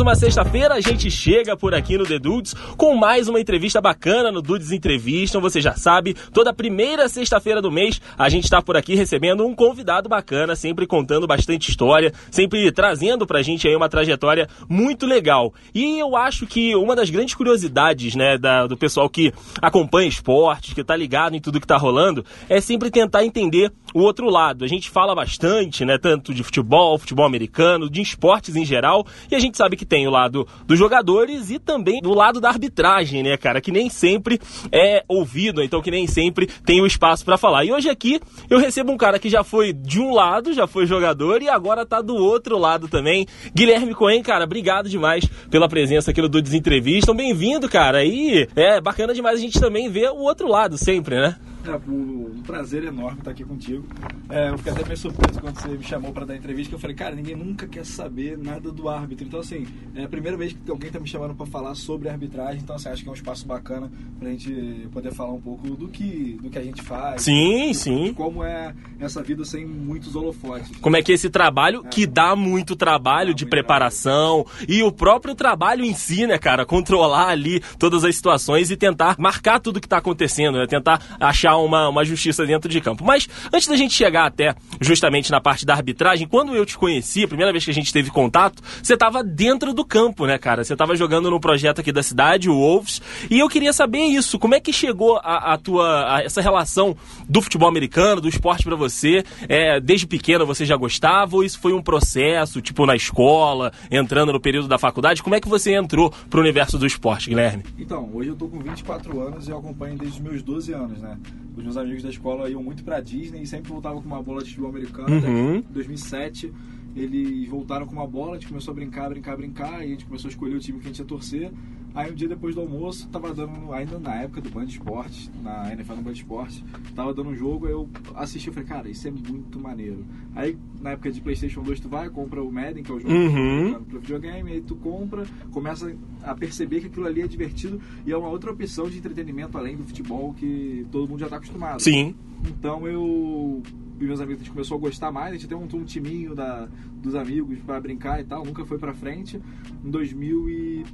uma sexta-feira a gente chega por aqui no The Dudes com mais uma entrevista bacana no Dudes Entrevistam. Você já sabe, toda primeira sexta-feira do mês a gente está por aqui recebendo um convidado bacana, sempre contando bastante história, sempre trazendo pra gente aí uma trajetória muito legal. E eu acho que uma das grandes curiosidades, né, da, do pessoal que acompanha esportes, que tá ligado em tudo que tá rolando, é sempre tentar entender o outro lado. A gente fala bastante, né, tanto de futebol, futebol americano, de esportes em geral, e a gente sabe que tem o lado dos jogadores e também do lado da arbitragem, né, cara, que nem sempre é ouvido, então que nem sempre tem o espaço para falar. E hoje aqui eu recebo um cara que já foi de um lado, já foi jogador e agora tá do outro lado também. Guilherme Cohen, cara, obrigado demais pela presença aqui no Dudes Entrevista. Bem-vindo, cara. E é bacana demais a gente também ver o outro lado sempre, né? É um prazer enorme estar aqui contigo. É, eu fiquei até meio surpreso quando você me chamou para dar entrevista, que eu falei, cara, ninguém nunca quer saber nada do árbitro. Então, assim, é a primeira vez que alguém está me chamando para falar sobre arbitragem, então, assim, acho que é um espaço bacana para a gente poder falar um pouco do que, do que a gente faz. Sim, sim. Como é essa vida sem muitos holofotes. Como é que esse trabalho, é. que dá muito trabalho de preparação, e o próprio trabalho em si, né, cara, controlar ali todas as situações e tentar marcar tudo que está acontecendo, né, tentar achar uma, uma justiça dentro de campo. Mas antes da gente chegar até justamente na parte da arbitragem, quando eu te conheci, a primeira vez que a gente teve contato, você estava dentro do campo, né, cara? Você estava jogando no projeto aqui da cidade, o Wolves, e eu queria saber isso, como é que chegou a, a tua a essa relação do futebol americano, do esporte para você? É, desde pequeno você já gostava ou isso foi um processo, tipo na escola, entrando no período da faculdade? Como é que você entrou pro universo do esporte, Guilherme? Então, hoje eu tô com 24 anos e eu acompanho desde os meus 12 anos, né? Os meus amigos da escola iam muito pra Disney e sempre voltavam com uma bola de futebol americano. Uhum. Em 2007, eles voltaram com uma bola, a gente começou a brincar, brincar, brincar, e a gente começou a escolher o time que a gente ia torcer. Aí um dia depois do almoço, tava dando, ainda na época do Band Esportes, na NFL no Band Esportes, tava dando um jogo, aí eu assisti e falei, cara, isso é muito maneiro. Aí na época de Playstation 2 tu vai, compra o Madden, que é o jogo uhum. pro videogame, aí tu compra, começa a perceber que aquilo ali é divertido e é uma outra opção de entretenimento além do futebol que todo mundo já tá acostumado. Sim. Então eu e meus amigos, a gente começou a gostar mais, a gente tem um, um timinho da, dos amigos para brincar e tal, nunca foi pra frente. Em 2000 e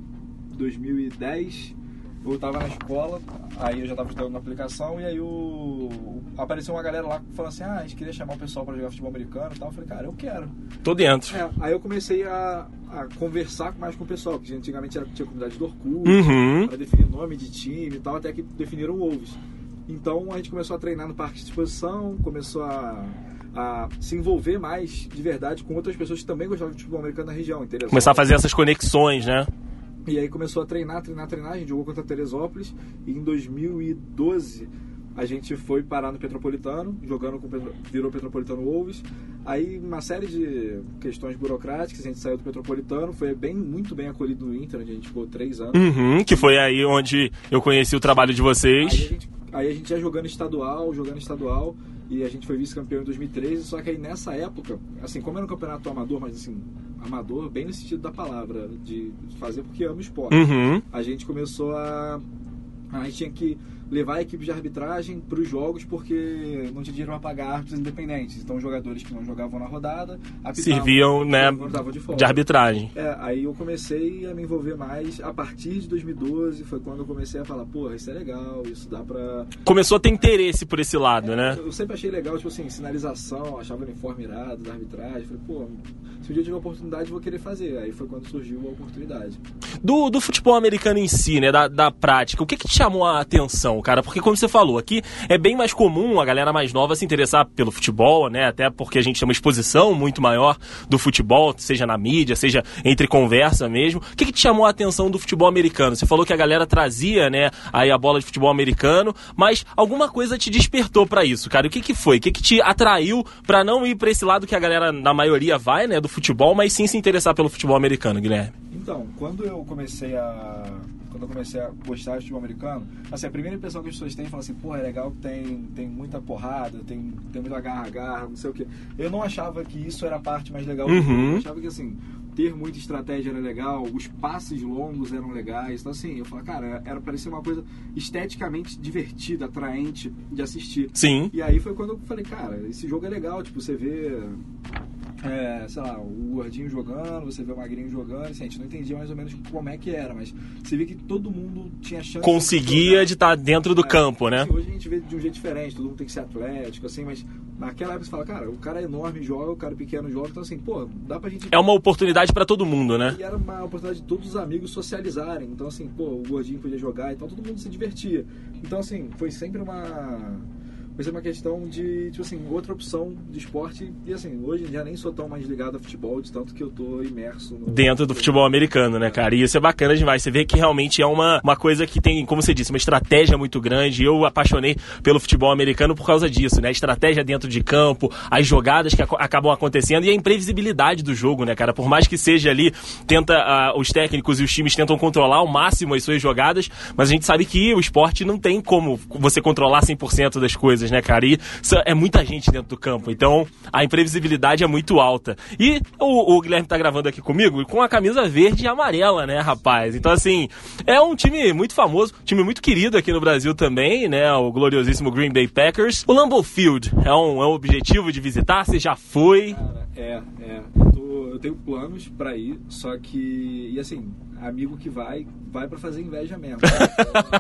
2010 eu tava na escola, aí eu já tava estudando na aplicação, e aí o... apareceu uma galera lá falando assim, ah, a gente queria chamar o pessoal para jogar futebol americano e tal. Eu falei, cara, eu quero. Tô dentro. É, aí eu comecei a, a, conversar mais com o pessoal, porque antigamente era, tinha comunidade do Orkut, uhum. para definir nome de time e tal, até que definiram o Wolves. Então a gente começou a treinar no parque de exposição, começou a a se envolver mais de verdade com outras pessoas que também gostavam de futebol americano na região. Começar a fazer essas conexões, né? E aí começou a treinar, treinar, treinar. A gente jogou contra Teresópolis e em 2012 a gente foi parar no Petropolitano, jogando com virou Petropolitano Wolves. Aí uma série de questões burocráticas, a gente saiu do Petropolitano, foi bem muito bem acolhido no Inter, onde a gente ficou três anos. Uhum, que foi aí onde eu conheci o trabalho de vocês. Aí a gente, aí a gente ia jogando estadual, jogando estadual e a gente foi vice-campeão em 2013, só que aí nessa época, assim, como era um campeonato amador, mas assim, amador bem no sentido da palavra, de fazer porque ama o esporte, uhum. a gente começou a... A gente tinha que levar a equipe de arbitragem para os jogos porque não tinha dinheiro para pagar árbitros independentes. Então, jogadores que não jogavam na rodada serviam né, de, de, arbitragem. É, aí eu comecei a me envolver mais a partir de 2012. Foi quando eu comecei a falar: porra, isso é legal, isso dá para. Começou a ter interesse por esse lado, é, né? Eu sempre achei legal, tipo assim, sinalização, achava o uniforme irado da arbitragem. Falei, pô, se um dia tiver oportunidade, vou querer fazer. Aí foi quando surgiu a oportunidade. Do, do futebol americano em si, né, da, da prática, o que, que te chamou a atenção? Cara, porque como você falou, aqui é bem mais comum a galera mais nova se interessar pelo futebol, né? Até porque a gente tem uma exposição muito maior do futebol, seja na mídia, seja entre conversa mesmo. O que, que te chamou a atenção do futebol americano? Você falou que a galera trazia, né, aí a bola de futebol americano, mas alguma coisa te despertou para isso, cara? O que que foi? O que que te atraiu para não ir para esse lado que a galera na maioria vai, né, do futebol, mas sim se interessar pelo futebol americano, Guilherme? Então, quando eu comecei a quando eu comecei a gostar de futebol americano, assim, a primeira impressão que as pessoas têm, falam assim, pô, é legal que tem, tem muita porrada, tem, tem muito agarra-agarra, não sei o quê. Eu não achava que isso era a parte mais legal uhum. Eu achava que, assim, ter muita estratégia era legal, os passes longos eram legais. Então, assim, eu falava, cara, era para ser uma coisa esteticamente divertida, atraente de assistir. Sim. E aí foi quando eu falei, cara, esse jogo é legal, tipo, você vê é, sei lá, o gordinho jogando, você vê o magrinho jogando, assim, a gente não entendia mais ou menos como é que era, mas você vê que todo mundo tinha chance Conseguia de, de estar dentro do é, campo, né? Assim, hoje a gente vê de um jeito diferente, todo mundo tem que ser atlético, assim, mas naquela época você fala, cara, o cara é enorme joga, o cara é pequeno joga, então assim, pô, dá pra gente. É uma oportunidade para todo mundo, né? E era uma oportunidade de todos os amigos socializarem, então assim, pô, o gordinho podia jogar, então todo mundo se divertia. Então assim, foi sempre uma mas é uma questão de, tipo assim, outra opção de esporte. E assim, hoje já nem sou tão mais ligado a futebol, de tanto que eu tô imerso no... Dentro do futebol americano, né, cara? E isso é bacana demais. Você vê que realmente é uma, uma coisa que tem, como você disse, uma estratégia muito grande. Eu apaixonei pelo futebol americano por causa disso, né? A estratégia dentro de campo, as jogadas que ac acabam acontecendo e a imprevisibilidade do jogo, né, cara? Por mais que seja ali, tenta uh, os técnicos e os times tentam controlar ao máximo as suas jogadas, mas a gente sabe que o esporte não tem como você controlar 100% das coisas coisas, né, cara? E é muita gente dentro do campo, então a imprevisibilidade é muito alta. E o, o Guilherme tá gravando aqui comigo com a camisa verde e amarela, né, rapaz? Então, assim, é um time muito famoso, time muito querido aqui no Brasil também, né? O gloriosíssimo Green Bay Packers. O Lambeau Field é um, é um objetivo de visitar? Você já foi? Cara, é, é. Eu, tô, eu tenho planos para ir, só que. E assim, amigo que vai, vai para fazer inveja mesmo.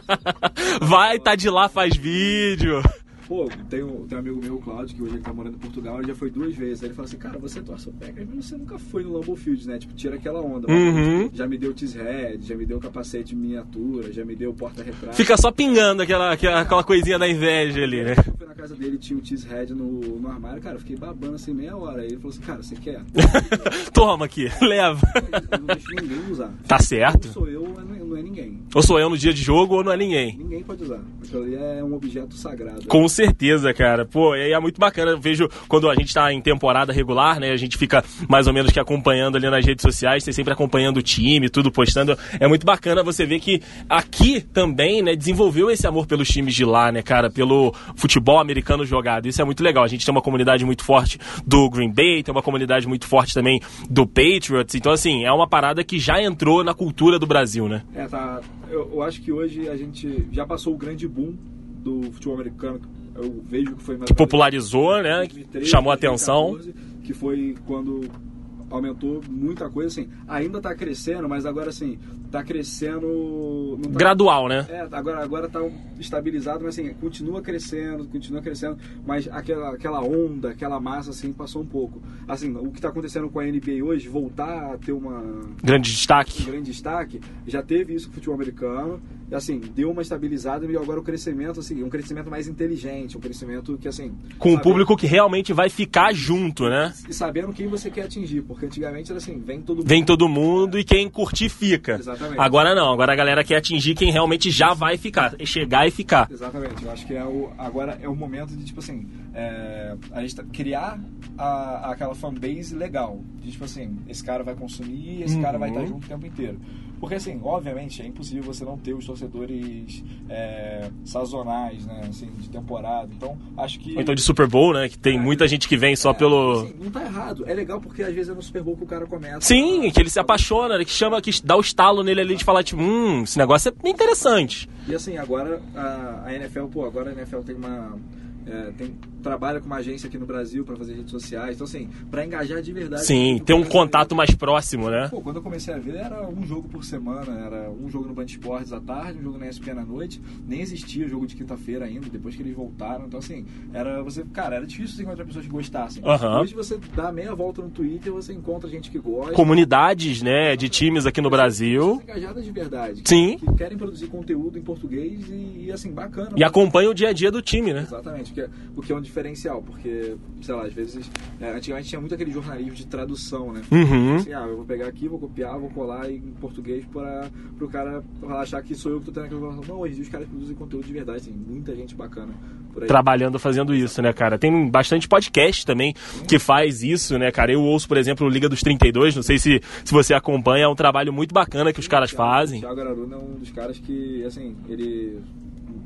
vai, tá de lá, faz vídeo. Pô, tem um, tem um amigo meu, o Claudio, que hoje ele tá morando em Portugal, ele já foi duas vezes. Aí ele fala assim, cara, você torce o Packers, mas você nunca foi no Lambeau Field, né? Tipo, tira aquela onda. Uhum. Já me deu T-Head, já me deu capacete miniatura, já me deu porta-retrato. Fica só pingando aquela, aquela, aquela coisinha da inveja ali, né? Eu fui na casa dele, tinha o T-Head no, no armário, cara, eu fiquei babando assim meia hora. Aí ele falou assim, cara, você quer? Toma aqui, leva. Eu não deixo ninguém usar. Tá certo. Ou sou eu, não é ninguém. Ou sou eu no dia de jogo ou não é ninguém. Ninguém pode usar. Aquilo ali é um objeto sagrado. Com certeza, cara. Pô, e é muito bacana. Eu vejo quando a gente tá em temporada regular, né? A gente fica mais ou menos que acompanhando ali nas redes sociais, tem sempre acompanhando o time, tudo postando. É muito bacana você ver que aqui também, né, desenvolveu esse amor pelos times de lá, né, cara? Pelo futebol americano jogado. Isso é muito legal. A gente tem uma comunidade muito forte do Green Bay, tem uma comunidade muito forte também do Patriots. Então, assim, é uma parada que já entrou na cultura do Brasil, né? É, tá. Eu, eu acho que hoje a gente já passou o grande boom do futebol americano eu vejo que foi que popularizou, né? 2013, chamou a atenção. Que foi quando aumentou muita coisa, assim, ainda está crescendo, mas agora assim, está crescendo... Tá, Gradual, né? É, agora, agora tá estabilizado, mas assim, continua crescendo, continua crescendo, mas aquela, aquela onda, aquela massa, assim, passou um pouco. Assim, o que está acontecendo com a NBA hoje, voltar a ter uma... Grande destaque. Um grande destaque, já teve isso com o futebol americano, assim, deu uma estabilizada e agora o crescimento, assim, um crescimento mais inteligente, um crescimento que, assim... Com um público que realmente vai ficar junto, né? E sabendo quem você quer atingir, porque antigamente era assim, vem todo mundo. Vem todo mundo e quem curtir fica. Exatamente. Agora não, agora a galera quer atingir quem realmente já vai ficar, chegar e ficar. Exatamente, eu acho que é o, agora é o momento de, tipo assim, é, a gente tá, criar a, aquela fanbase legal. De, tipo assim, esse cara vai consumir, esse uhum. cara vai estar uhum. junto o tempo inteiro. Porque, assim, obviamente, é impossível você não ter os torcedores é, sazonais, né? Assim, de temporada. Então, acho que. Ou então de Super Bowl, né? Que tem é, muita gente que vem só é, pelo. Assim, não tá errado. É legal porque às vezes é no Super Bowl que o cara começa. Sim, a... que ele se apaixona, que chama, que dá o estalo nele ali de falar, tipo, hum, esse negócio é interessante. E assim, agora a, a NFL, pô, agora a NFL tem uma é, tem, trabalha com uma agência aqui no Brasil para fazer redes sociais. Então, assim, para engajar de verdade. Sim, ter um contato mais próximo, né? Pô, quando eu comecei a ver, era um jogo por semana. Era um jogo no Band Esportes à tarde, um jogo na ESPN à noite. Nem existia jogo de quinta-feira ainda, depois que eles voltaram. Então, assim, era você. Cara, era difícil você encontrar pessoas que gostassem. Uhum. Hoje você dá meia volta no Twitter você encontra gente que gosta. Comunidades, né, de times aqui no Brasil. Engajadas de verdade. Sim. Que querem produzir conteúdo em português e, e assim, bacana. E acompanham o dia a dia do time, né? Exatamente que é, o que é um diferencial, porque, sei lá, às vezes, é, antigamente tinha muito aquele jornalismo de tradução, né? Uhum. Assim, ah, eu vou pegar aqui, vou copiar, vou colar em português para o cara achar que sou eu que tô tendo aquela informação. Não, hoje os caras produzem conteúdo de verdade, tem muita gente bacana por aí. Trabalhando, fazendo isso, né, cara? Tem bastante podcast também que faz isso, né, cara? Eu ouço, por exemplo, Liga dos 32, não sei se, se você acompanha, é um trabalho muito bacana que os caras fazem. O Thiago Araruna é um dos caras que, assim, ele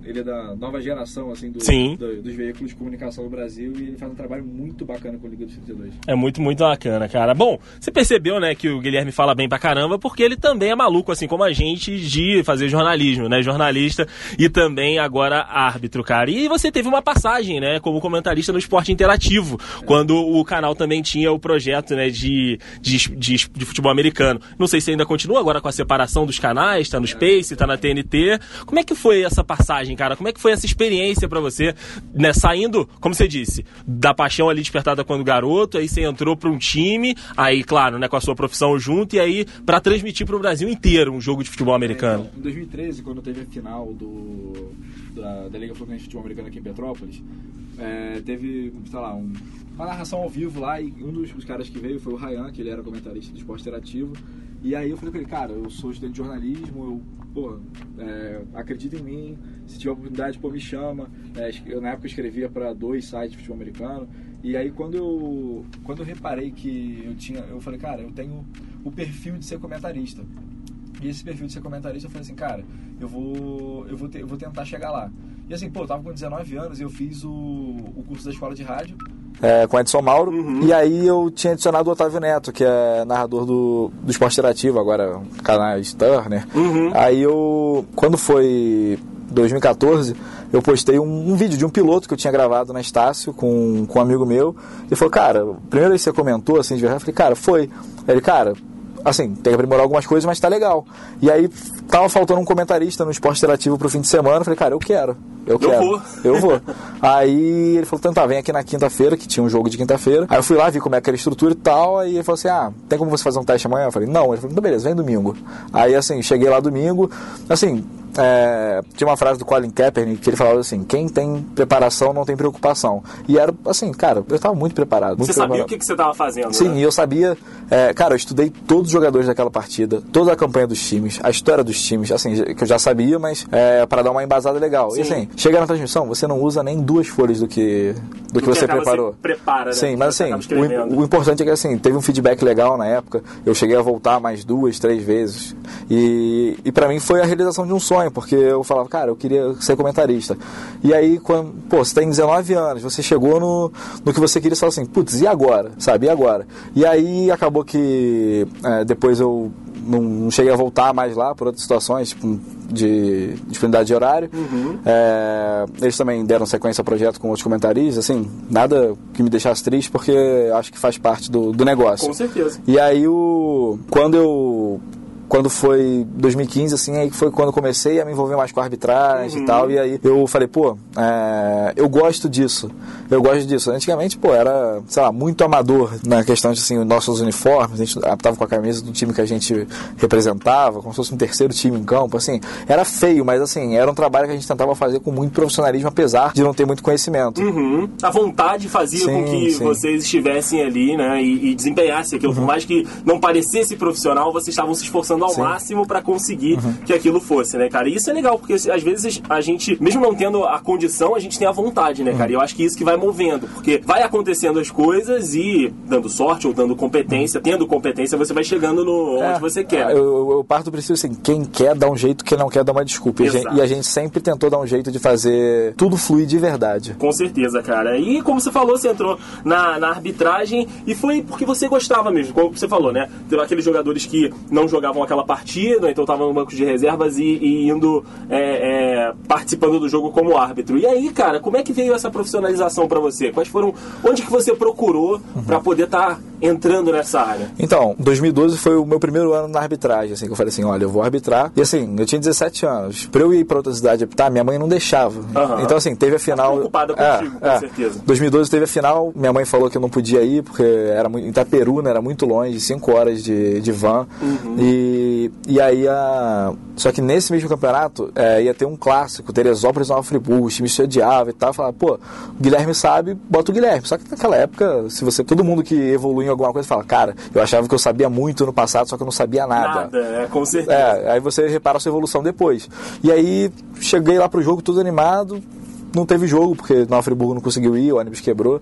ele é da nova geração, assim, do, do- dos veículos de comunicação do Brasil e ele faz um trabalho muito bacana com a Liga dos 32. É muito, muito bacana, cara. Bom, você percebeu, né, que o Guilherme fala bem pra caramba, porque ele também é maluco, assim como a gente, de fazer jornalismo, né? Jornalista e também agora árbitro, cara. E você teve uma passagem, né, como comentarista no esporte interativo, quando o canal também tinha o projeto, né, de, de, de, de futebol americano. Não sei se ainda continua agora com a separação dos canais, tá no Space, tá na TNT. Como é que foi essa passagem, cara? Como é que foi essa experiência pra você, né, saindo, como você disse, da paixão ali despertada quando garoto, aí você entrou pra um time, aí, claro, né, com a sua profissão junto, e aí pra transmitir pro Brasil inteiro um jogo de futebol americano. Então, em 2013, quando teve a final do, da, da Liga Fluminense de Futebol Americano aqui em Petrópolis, é, teve, sei lá, um- uma narração ao vivo lá e um dos, dos caras que veio foi o Ryan, que ele era comentarista do esporte interativo. E aí eu falei com ele, cara, eu sou estudante de jornalismo, eu, pô, é, acredita em mim, se tiver oportunidade, pô, me chama. É, eu, na época eu escrevia para dois sites de futebol americano. E aí quando eu, quando eu reparei que eu tinha, eu falei, cara, eu tenho o perfil de ser comentarista. E esse perfil de ser comentarista, eu falei assim, cara, eu vou, eu vou, ter- eu vou tentar chegar lá. E assim, pô, eu tava com 19 anos e eu fiz o, o curso da escola de rádio. É, com Edson Mauro. Uhum. E aí eu tinha adicionado o Otávio Neto, que é narrador do, do Esporte Interativo, agora canais Turner. Uhum. Aí eu, quando foi 2014, eu postei um, um vídeo de um piloto que eu tinha gravado na Estácio com, com um amigo meu. Ele falou, cara, primeiro vez que você comentou assim de verdade, eu falei, cara, foi. Ele, cara, assim, tem que aprimorar algumas coisas, mas tá legal. E aí tava faltando um comentarista no esporte interativo pro fim de semana. Eu falei, cara, eu quero. Eu, quero. vou. Eu vou. Aí ele falou, então tá, vem aqui na quinta-feira, que tinha um jogo de quinta-feira. Aí eu fui lá, vi como é que era a estrutura e tal. Aí ele falou assim: ah, tem como você fazer um teste amanhã? Eu falei, não. Ele falou, então beleza, vem domingo. Aí assim, cheguei lá domingo. Assim, é, tinha uma frase do Colin Kaepernick que ele falava assim: quem tem preparação não tem preocupação. E era assim, cara, eu tava muito preparado. Muito Você sabia preparado. o que, que você tava fazendo, Sim, né? eu sabia, é, cara, eu estudei todos os jogadores daquela partida, toda a campanha dos times, a história dos times, assim, que eu já sabia, mas é, para dar uma embasada legal. Sim. E assim, chega na transmissão, você não usa nem duas folhas do que, do que que você preparou. você prepara, né? Sim, mas assim, o, o importante é que assim, teve um feedback legal na época, eu cheguei a voltar mais duas, três vezes, e, e para mim foi a realização de um sonho, porque eu falava, cara, eu queria ser comentarista. E aí, quando, pô, você tem 19 anos, você chegou no, no que você queria, você falou assim, putz, e agora? Sabe, e agora? E aí acabou que é, depois eu não, cheguei a voltar mais lá por outras situações, tipo, de disponibilidade de horário. É, eles também deram sequência ao projeto com outros comentaristas, assim, nada que me deixasse triste, porque acho que faz parte do, do negócio. Com certeza. E aí o quando eu quando foi 2015, assim, aí foi quando comecei a me envolver mais com a arbitragem e tal, e aí eu falei, pô, é, eu gosto disso, eu gosto disso. Antigamente, pô, era, sei lá, muito amador na questão de, assim, os nossos uniformes, a gente tava com a camisa do time que a gente representava, como se fosse um terceiro time em campo, assim, era feio, mas assim, era um trabalho que a gente tentava fazer com muito profissionalismo, apesar de não ter muito conhecimento. Uhum. A vontade fazia Sim, com que sim. vocês estivessem ali, né? E, e desempenhassem aquilo. Por mais que não parecesse profissional, vocês estavam se esforçando ao Sim. máximo para conseguir que aquilo fosse, né, cara? E isso é legal, porque às vezes a gente, mesmo não tendo a condição, a gente tem a vontade, né, cara? E eu acho que isso que vai movendo, porque vai acontecendo as coisas e dando sorte ou dando competência, tendo competência, você vai chegando no É, onde você quer. Eu, eu- eu parto do princípio assim, quem quer dá um jeito, quem não quer dá uma desculpa. E a, gente, Exato. e a gente sempre tentou dar um jeito de fazer tudo fluir de verdade. Com certeza, cara. E como você falou, você entrou na, na arbitragem e foi porque você gostava mesmo, como você falou, né? Aqueles jogadores que não jogavam aquela partida, então estavam no banco de reservas e, e indo é, é, participando do jogo como árbitro. E aí, cara, como é que veio essa profissionalização pra você? Quais foram. Onde que você procurou pra poder estar entrando nessa área? Então, 2012 foi o meu primeiro ano na arbitragem, assim, que eu falei assim, olha, eu vou arbitrar. E assim, eu tinha 17 anos. Pra eu ir pra outra cidade apitar, minha mãe não deixava. Aham. Então, assim, teve a final... preocupada contigo, com certeza. 2012 teve a final, minha mãe falou que eu não podia ir, porque era muito, em Itaperuna, era muito longe, 5 horas de, de van. Uhum. E, e aí, a... só que nesse mesmo campeonato, é, ia ter um clássico, Teresópolis e Nova Friburgo, o time se odiava e tal. Falava, pô, o Guilherme sabe, bota o Guilherme. Só que naquela época, se você, todo mundo que evolui em alguma coisa fala, cara, eu achava que eu sabia muito no passado, só que eu não sabia nada. Nada, é, com certeza. É, aí você repara a sua evolução depois. E aí cheguei lá pro jogo todo animado. Não teve jogo, porque Nova Friburgo não conseguiu ir, o ônibus quebrou.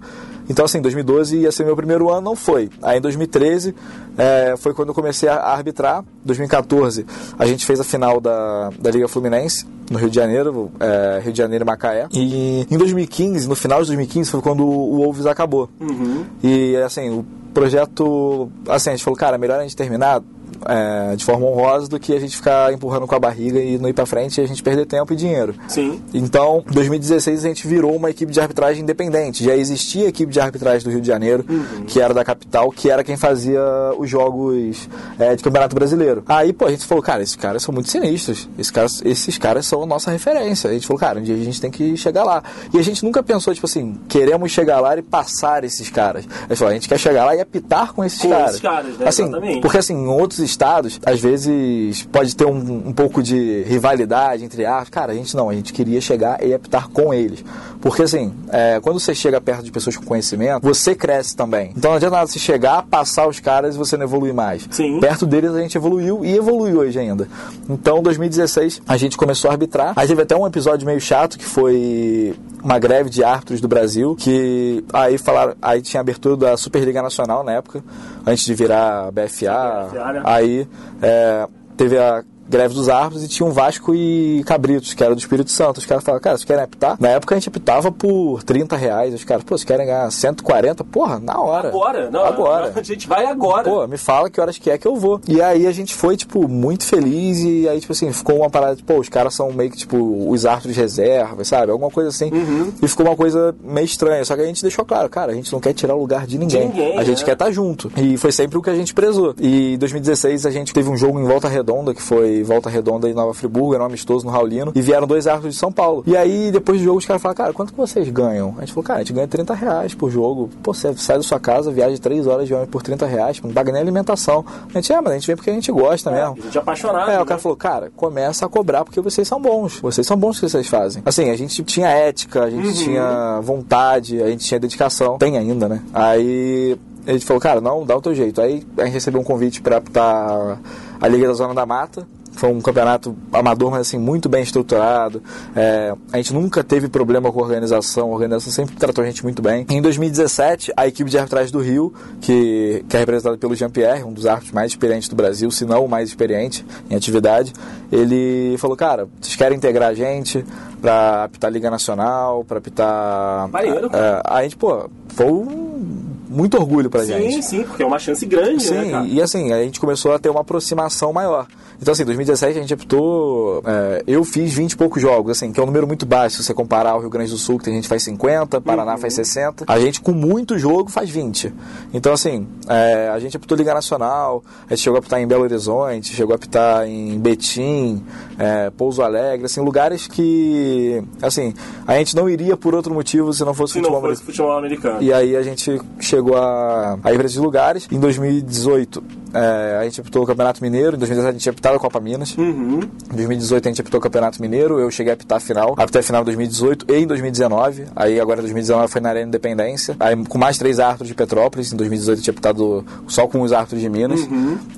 Então, assim, 2012 ia ser meu primeiro ano, não foi. Aí em 2013 é, foi quando eu comecei a arbitrar. 2014 a gente fez a final da, da Liga Fluminense, no Rio de Janeiro, é, Rio de Janeiro e Macaé. E em 2015, no final de 2015, foi quando o Wolves acabou. Uhum. E, assim, o projeto, assim, a gente falou, cara, melhor a gente terminar é, de forma honrosa do que a gente ficar empurrando com a barriga e não ir para frente e a gente perder tempo e dinheiro. Sim. Então, em 2016 a gente virou uma equipe de arbitragem independente. Já existia a equipe de arbitragem do Rio de Janeiro, uhum. que era da capital, que era quem fazia os jogos é, de Campeonato Brasileiro. Aí, pô, a gente falou, cara, esses caras são muito sinistros. Esses caras, esses caras são a nossa referência. A gente falou, cara, um dia a gente tem que chegar lá. E a gente nunca pensou, tipo assim, queremos chegar lá e passar esses caras. A gente falou, a gente quer chegar lá e apitar com esses com caras. Esses caras né? assim, Exatamente. Porque assim, em outros estados, às vezes pode ter um, um pouco de rivalidade entre árbitros. Cara, a gente não, a gente queria chegar e apitar com eles. Porque assim, é, quando você chega perto de pessoas com conhecimento, você cresce também. Então não adianta nada se chegar, passar os caras e você não evoluir mais. Sim. Perto deles a gente evoluiu e evolui hoje ainda. Então, em 2016, a gente começou a arbitrar. Aí teve até um episódio meio chato que foi uma greve de árbitros do Brasil, que aí falaram, aí tinha abertura da Superliga Nacional na época, antes de virar BFA. BFA né? Aí é, teve a greve dos árbitros e tinha um Vasco e Cabritos, que era do Espírito Santo. Os caras falaram, cara, vocês querem apitar? Na época a gente apitava por 30 reais. Os caras, pô, vocês querem ganhar 140? Porra, na hora. Agora, não, agora. A gente vai agora. Pô, me fala que horas que é que eu vou. E aí a gente foi, tipo, muito feliz e aí, tipo assim, ficou uma parada, tipo, pô, os caras são meio que, tipo, os árbitros de reserva, sabe? Alguma coisa assim. Uhum. E ficou uma coisa meio estranha. Só que a gente deixou claro, cara, a gente não quer tirar o lugar de ninguém. De ninguém a gente né? quer estar junto. E foi sempre o que a gente prezou. E em 2016 a gente teve um jogo em Volta Redonda, que foi Volta Redonda e Nova Friburgo, era um amistoso no Raulino, e vieram dois árbitros de São Paulo. E aí, depois do jogo, os caras falaram, cara, quanto que vocês ganham? A gente falou, cara, a gente ganha 30 reais por jogo. Pô, você sai da sua casa, viaja 3 horas de ônibus por 30 reais, não paga nem alimentação. A gente, é, mas a gente vem porque a gente gosta É, mesmo. a gente é apaixonado. É, né? o cara falou, cara, começa a cobrar porque vocês são bons. Vocês são bons que vocês fazem. Assim, a gente tinha ética, a gente tinha vontade, a gente tinha dedicação. Tem ainda, né? Aí a gente falou, cara, não, dá o teu jeito. Aí a gente recebeu um convite pra apitar a Liga da Zona da Mata. Foi um campeonato amador, mas assim, muito bem estruturado. É, a gente nunca teve problema com a organização, a organização sempre tratou a gente muito bem. Em 2017, a equipe de arbitragem do Rio, que, que é representada pelo Jean-Pierre, um dos árbitros mais experientes do Brasil, se não o mais experiente em atividade, ele falou, cara, vocês querem integrar a gente pra apitar a Liga Nacional, pra apitar... Maneiro. É, a gente, pô, foi um muito orgulho pra sim, gente. Sim, sim, porque é uma chance grande, Sim, né, e assim, a gente começou a ter uma aproximação maior. Então, assim, 2017 a gente apitou. é, eu fiz 20 e poucos jogos, assim, que é um número muito baixo se você comparar ao Rio Grande do Sul, que tem gente faz 50, Paraná Uhum. faz 60. A gente, com muito jogo, faz 20. Então, assim, é, a gente apitou Liga Nacional, a gente chegou a apitar em Belo Horizonte, chegou a apitar em Betim, é, Pouso Alegre, assim, lugares que, assim, a gente não iria por outro motivo se não fosse Se futebol não fosse futebol americano. e aí a gente chegou a, a ir para esses lugares. Em 2018, é, a gente apitou o Campeonato Mineiro. Em 2017 a gente apitou a Copa Minas. Uhum. Em 2018 a gente apitou o Campeonato Mineiro. Eu cheguei a apitar a final. Apitei a final em 2018 e em 2019. Aí agora em 2019 foi na Arena Independência. Aí com mais três árbitros de Petrópolis. Em 2018 eu tinha apitado só com os árbitros de Minas.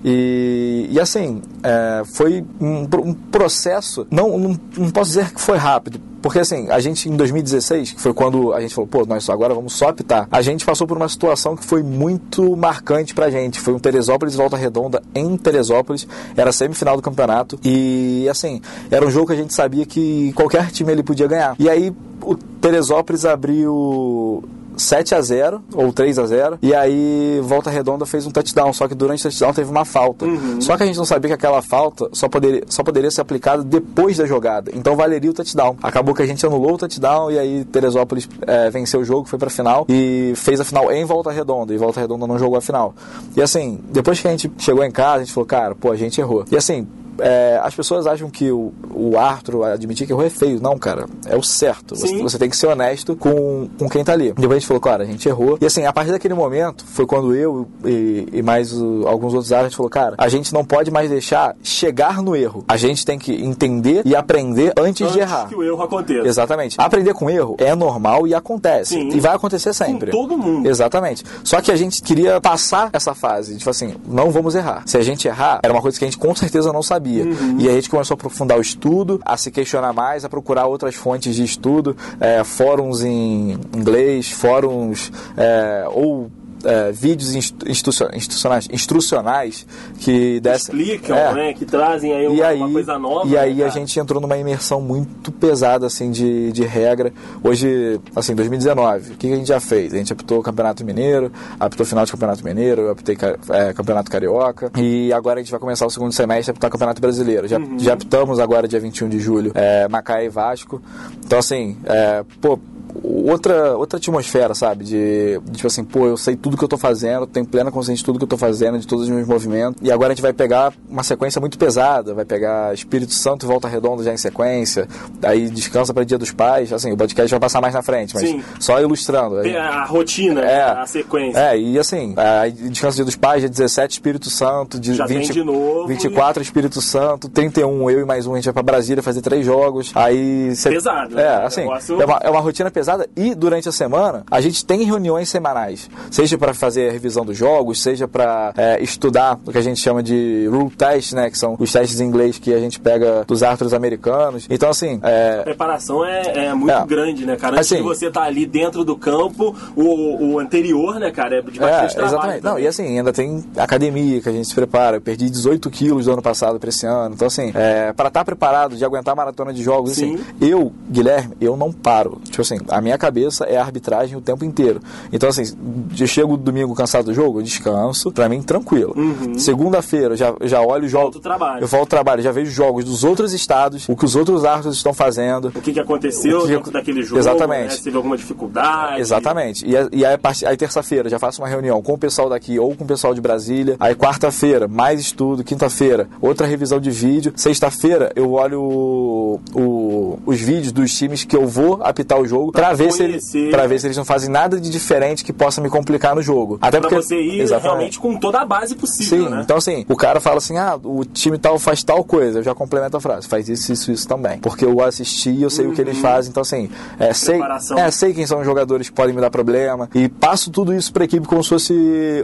E, e assim, é, foi um, um processo. Não, não, não posso dizer que foi rápido. Porque assim, a gente em 2016, que foi quando a gente falou, pô, nós agora vamos só apitar. A gente passou por uma situação que foi muito marcante pra gente. Foi um Teresópolis Volta Redonda em Teresópolis. Era semifinal do campeonato. E assim, era um jogo que a gente sabia que qualquer time ele podia ganhar. E aí o Teresópolis abriu 7 a 0 ou 3 a 0 e aí Volta Redonda fez um touchdown, só que durante o touchdown teve uma falta. Só que a gente não sabia que aquela falta só poderia, só poderia ser aplicada depois da jogada. Então valeria o touchdown. Acabou que a gente anulou o touchdown e aí Teresópolis é, venceu o jogo, foi pra final e fez a final em Volta Redonda. E Volta Redonda não jogou a final. E assim, depois que a gente chegou em casa, a gente falou, cara, pô, a gente errou. E assim, é, as pessoas acham que o, o Arthur admitir que errou é feio. Não, cara, é o certo. Você, você tem que ser honesto com, com quem tá ali. Depois a gente falou, cara, a gente errou. E assim, a partir daquele momento, foi quando eu e, e mais alguns outros árbitros falou, cara, a gente não pode mais deixar chegar no erro. A gente tem que entender e aprender antes, Antes de errar. que o erro aconteça. Exatamente. Aprender com erro é normal e acontece. Sim. E vai acontecer sempre. todo mundo. Exatamente. Só que a gente queria passar essa fase. Tipo assim, não vamos errar. Se a gente errar, era uma coisa que a gente com certeza não sabia. Sabia. Uhum. E a gente começou a aprofundar o estudo, a se questionar mais, a procurar outras fontes de estudo, é, fóruns em inglês, fóruns é, ou é, vídeos institucionais, instrucionais que dessem, explicam, é, né, que trazem aí uma, aí, uma coisa nova. E aí né, a gente entrou numa imersão muito pesada assim de, de regra. Hoje, assim, 2019, o que a gente já fez? A gente apitou o Campeonato Mineiro, apitou final de Campeonato Mineiro, eu apitei é, Campeonato Carioca e agora a gente vai começar o segundo semestre a apitar Campeonato Brasileiro. Já, uhum. já apitamos agora dia 21 de julho, é, Macaé e Vasco. Então assim, é, pô, outra, outra atmosfera, sabe? De, de, tipo assim, pô, eu sei tudo que eu tô fazendo, tenho plena consciência de tudo que eu tô fazendo, de todos os meus movimentos. E agora a gente vai pegar uma sequência muito pesada, vai pegar Espírito Santo e Volta Redonda já em sequência, aí descansa para Dia dos Pais, assim, o podcast vai passar mais na frente, mas Sim. só ilustrando. Aí, a rotina, é, a sequência. É, e assim, aí descansa Dia dos Pais, dia 17 Espírito Santo, de, já 20, de novo. 24 e... Espírito Santo, 31 eu e mais um, a gente vai pra Brasília fazer três jogos. Aí. Cê, Pesado. É, né? assim, é, uma, é uma rotina pesada e durante a semana a gente tem reuniões semanais, seja para fazer a revisão dos jogos, seja para é, estudar o que a gente chama de rule test, né, que são os testes em inglês que a gente pega dos árbitros americanos. Então assim, é... a preparação é, é muito é. grande, né, cara? Antes assim, de você tá ali dentro do campo, o, o anterior, né, cara, é de bastante é, trabalho. Exatamente. Não, e assim, ainda tem academia que a gente se prepara. Eu perdi 18 quilos do ano passado para esse ano. Então assim, é, para estar tá preparado de aguentar a maratona de jogos, assim, eu, Guilherme, eu não paro. Tipo assim, a minha cabeça é a arbitragem o tempo inteiro. Então, assim, eu chego domingo cansado do jogo, eu descanso, pra mim, tranquilo. Uhum. Segunda-feira, já, já olho os jogos. Eu volto ao trabalho, já vejo jogos dos outros estados, o que os outros árbitros estão fazendo. O que, que aconteceu que... dentro daquele jogo. Exatamente. Né? Se teve alguma dificuldade. Exatamente. E, e aí, aí terça-feira, já faço uma reunião com o pessoal daqui ou com o pessoal de Brasília. Aí quarta-feira, mais estudo. Quinta-feira, outra revisão de vídeo. Sexta-feira, eu olho o, o, os vídeos dos times que eu vou apitar o jogo pra, pra ver se eles para ver se eles não fazem nada de diferente que possa me complicar no jogo. Até pra porque você ir exatamente. realmente com toda a base possível, Sim, né? então assim, o cara fala assim: "Ah, o time tal faz tal coisa". Eu já complemento a frase: "Faz isso, isso, isso também". Porque eu assisti, eu sei uhum. o que eles uhum. fazem, então assim, é, sei, é, sei quem são os jogadores que podem me dar problema e passo tudo isso para a equipe como se fosse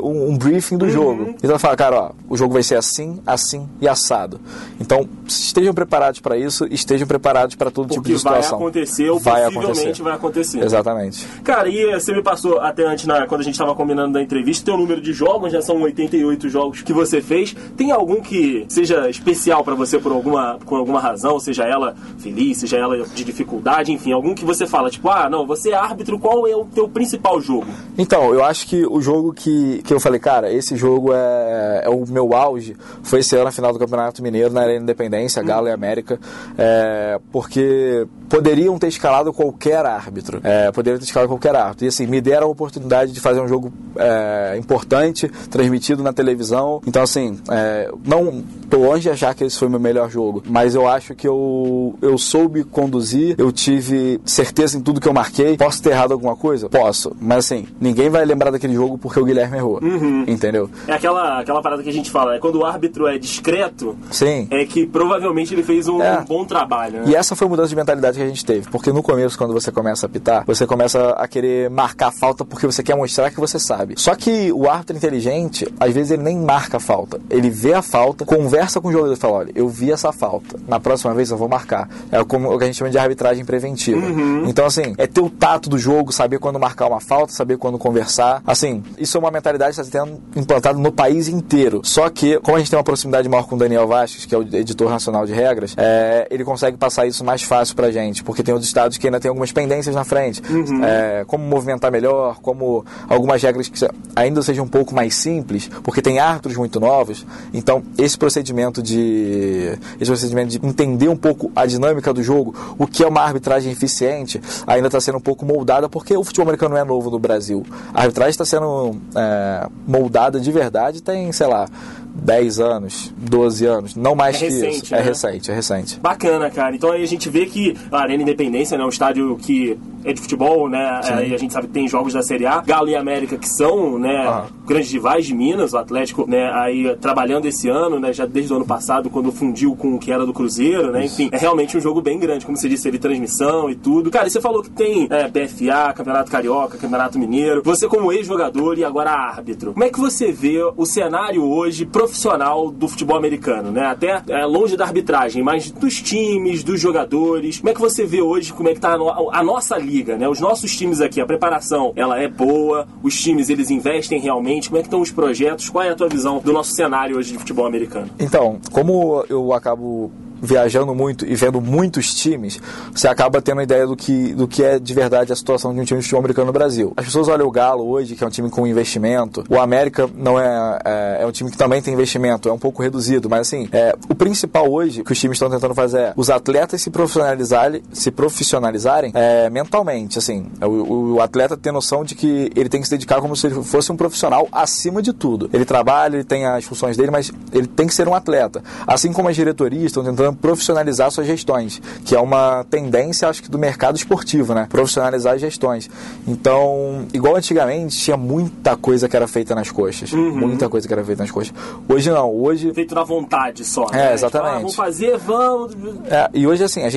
um, um briefing do uhum. jogo. Então fala, cara, ó, o jogo vai ser assim, assim e assado. Então, estejam preparados para isso, estejam preparados para todo Porque tipo de situação. Vai acontecer, ou vai possivelmente acontecer. vai acontecer. Exatamente. Cara, e você me passou até antes, na, quando a gente estava combinando da entrevista, teu número de jogos, já são 88 jogos que você fez. Tem algum que seja especial para você por alguma, por alguma razão, seja ela feliz, seja ela de dificuldade, enfim, algum que você fala, tipo, ah, não, você é árbitro, qual é o teu principal jogo? Então, eu acho que o jogo que, que eu falei, cara, esse jogo é, é o meu auge, foi esse ano na final do Campeonato Mineiro, na Arena Independência, hum. Galo e América, é, porque poderiam ter escalado qualquer árbitro, é, poderiam ter escalado qualquer árbitro. E assim, me deram a oportunidade de fazer um jogo é, importante, transmitido na televisão. Então, assim, é, não tô longe de achar que esse foi o meu melhor jogo, mas eu acho que eu, eu soube conduzir, eu tive certeza em tudo que eu marquei. Posso ter errado alguma coisa? Posso. Mas assim, ninguém vai lembrar daquele jogo porque o Guilherme errou. Uhum. Entendeu? É aquela, aquela parada que a gente fala, é quando o árbitro é discreto, Sim. é que provavelmente ele fez um, é. um bom trabalho. Né? E essa foi a mudança de mentalidade que a gente teve. Porque no começo, quando você começa a apitar, você começa a querer marcar falta porque você quer mostrar que você sabe. Só que o árbitro inteligente, às vezes ele nem marca a falta. Ele vê a falta, conversa com o jogador e fala: olha, eu vi essa falta. Na próxima vez eu vou marcar. É como o que a gente chama de arbitragem preventiva. Uhum. Então, assim, é ter o tato do jogo, saber quando marcar uma falta, saber quando conversar. Assim, isso é uma mentalidade que está sendo implantada no país inteiro. Só que, como a gente tem uma proximidade maior com o Daniel Vasques, que é o editor nacional de regras, é, ele consegue passar isso mais fácil pra gente, porque tem outros estados que ainda tem algumas pendências na frente. Uhum. É, como movimentar melhor, como algumas regras que ainda sejam um pouco mais simples, porque tem árbitros muito novos. Então, esse procedimento de esse procedimento de entender um pouco a dinâmica do jogo, o que é uma arbitragem eficiente, ainda está sendo um pouco moldada, porque o futebol americano não é novo no Brasil. A arbitragem está sendo é, moldada de verdade tem, sei lá, 10 anos, 12 anos, não mais é que recente, isso. É né? É recente, é recente. Bacana, cara. Então aí a gente vê que a Arena Independência, né, um estádio que é de futebol, né, é, e a gente sabe que tem jogos da Série A, Galo e América que são, né, grandes rivais de Minas, o Atlético, né, aí trabalhando esse ano, né, já desde o ano passado, quando fundiu com o que era do Cruzeiro, né, enfim, é realmente um jogo bem grande, como você disse, ele transmissão e tudo. Cara, e você falou que tem é, BFA, Campeonato Carioca, Campeonato Mineiro, você como ex-jogador e agora árbitro, como é que você vê o cenário hoje, profissional do futebol americano, né? Até é, longe da arbitragem, mas dos times, dos jogadores. Como é que você vê hoje como é que tá a, a nossa liga, né? Os nossos times aqui, a preparação, ela é boa, os times eles investem realmente. Como é que estão os projetos? Qual é a tua visão do nosso cenário hoje de futebol americano? Então, como eu acabo viajando muito e vendo muitos times, você acaba tendo ideia do que, do que é de verdade a situação de um time de futebol americano no Brasil. As pessoas olham o Galo hoje, que é um time com investimento, o América não é, é, é um time que também tem investimento, é um pouco reduzido, mas assim, é, o principal hoje que os times estão tentando fazer é os atletas se profissionalizarem, se profissionalizarem é, mentalmente, assim, o, o atleta ter noção de que ele tem que se dedicar como se ele fosse um profissional acima de tudo. Ele trabalha, ele tem as funções dele, mas ele tem que ser um atleta. Assim como as diretorias estão tentando profissionalizar suas gestões, que é uma tendência, acho que, do mercado esportivo, né? Profissionalizar as gestões. Então, igual antigamente, tinha muita coisa que era feita nas coxas. Uhum. Muita coisa que era feita nas coxas. Hoje não, hoje... Feito na vontade só, né? É, exatamente. Ah, vamos fazer, vamos... É, e hoje, assim, a gente